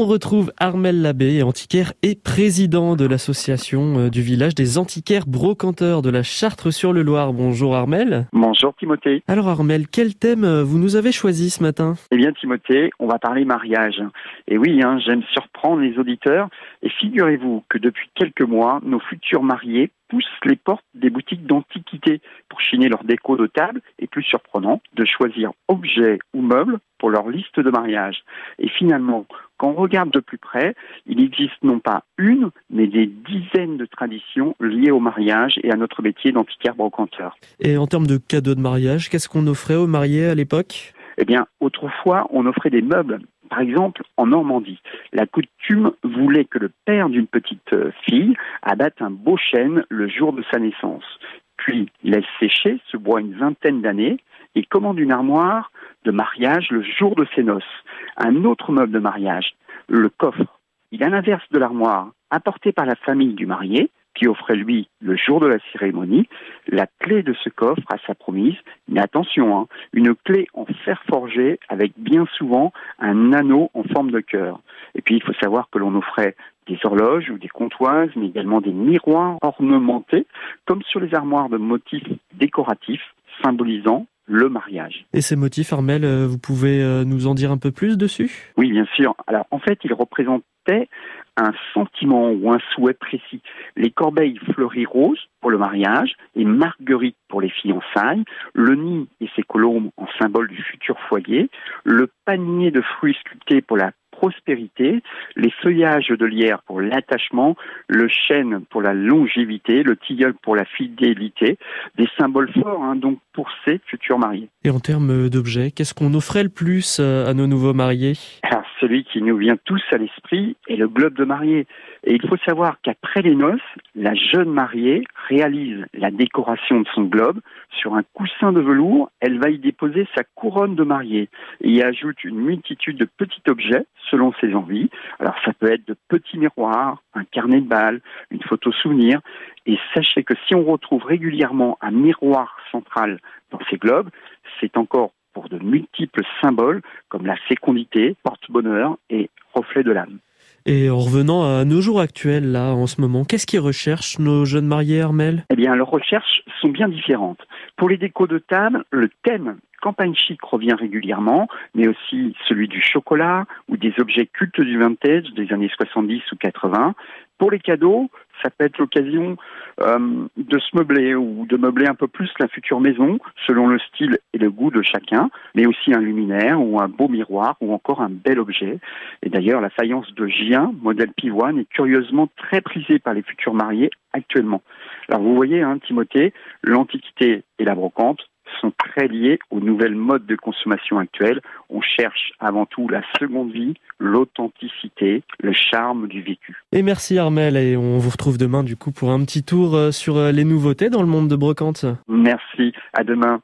On retrouve Armel Labbé, antiquaire et président de l'association euh, du village des antiquaires brocanteurs de la Chartre-sur-le-Loir. Bonjour Armel. Bonjour Timothée. Alors Armel, quel thème euh, vous nous avez choisi ce matin? Eh bien Timothée, on va parler mariage. Et oui, hein, j'aime surprendre les auditeurs. Et figurez-vous que depuis quelques mois, nos futurs mariés poussent les portes des boutiques d'antiquité pour chiner leur déco de table et plus surprenant, de choisir objets ou meubles pour leur liste de mariage. Et finalement, quand on regarde de plus près, il existe non pas une, mais des dizaines de traditions liées au mariage et à notre métier d'antiquaire brocanteur. Et en termes de cadeaux de mariage, qu'est-ce qu'on offrait aux mariés à l'époque? Eh bien, autrefois, on offrait des meubles. Par exemple, en Normandie, la coutume voulait que le père d'une petite euh, fille abatte un beau chêne le jour de sa naissance, puis laisse sécher ce bois une vingtaine d'années et commande une armoire de mariage le jour de ses noces. Un autre meuble de mariage, le coffre. Il a l'inverse de l'armoire, apporté par la famille du marié, qui offrait lui, le jour de la cérémonie, la clé de ce coffre à sa promise. Mais attention, hein, une clé en fer forgé avec bien souvent un anneau en forme de cœur. Et puis il faut savoir que l'on offrait des horloges ou des comptoises, mais également des miroirs ornementés, comme sur les armoires de motifs décoratifs symbolisant le mariage. Et ces motifs, Armel, euh, vous pouvez euh, nous en dire un peu plus dessus? Oui, bien sûr. Alors, en fait, ils représentaient un sentiment ou un souhait précis. Les corbeilles fleuries roses pour le mariage et marguerite pour les fiançailles, le nid et ses colombes en symbole du futur foyer, le panier de fruits sculptés pour la prospérité, les feuillages de lierre pour l'attachement, le chêne pour la longévité, le tilleul pour la fidélité, des symboles forts hein, donc pour ces futurs mariés. Et en termes d'objets, qu'est-ce qu'on offrait le plus euh, à nos nouveaux mariés? Alors, celui qui nous vient tous à l'esprit est le globe de mariée. Et il faut savoir qu'après les noces, la jeune mariée réalise la décoration de son globe sur un coussin de velours. Elle va y déposer sa couronne de mariée et y ajoute une multitude de petits objets selon ses envies. Alors ça peut être de petits miroirs, un carnet de balles, une photo souvenir. Et sachez que si on retrouve régulièrement un miroir central dans ces globes, c'est encore pour de multiples symboles comme la fécondité, porte-bonheur et reflet de l'âme. Et en revenant à nos jours actuels, là, en ce moment, qu'est-ce qu'ils recherchent, nos jeunes mariés, Armel? Eh bien, leurs recherches sont bien différentes. Pour les décos de table, le thème campagne chic revient régulièrement, mais aussi celui du chocolat ou des objets cultes du vintage des années 70 ou 80. Pour les cadeaux, ça peut être l'occasion euh, de se meubler ou de meubler un peu plus la future maison selon le style et le goût de chacun, mais aussi un luminaire ou un beau miroir ou encore un bel objet. Et d'ailleurs, la faïence de Gien, modèle pivoine, est curieusement très prisée par les futurs mariés actuellement. Alors vous voyez, hein, Timothée, l'Antiquité et la brocante sont très liés aux nouvelles modes de consommation actuelles. On cherche avant tout la seconde vie, l'authenticité, le charme du vécu. Et merci Armel, et on vous retrouve demain du coup pour un petit tour euh, sur euh, les nouveautés dans le monde de brocante. Merci, à demain.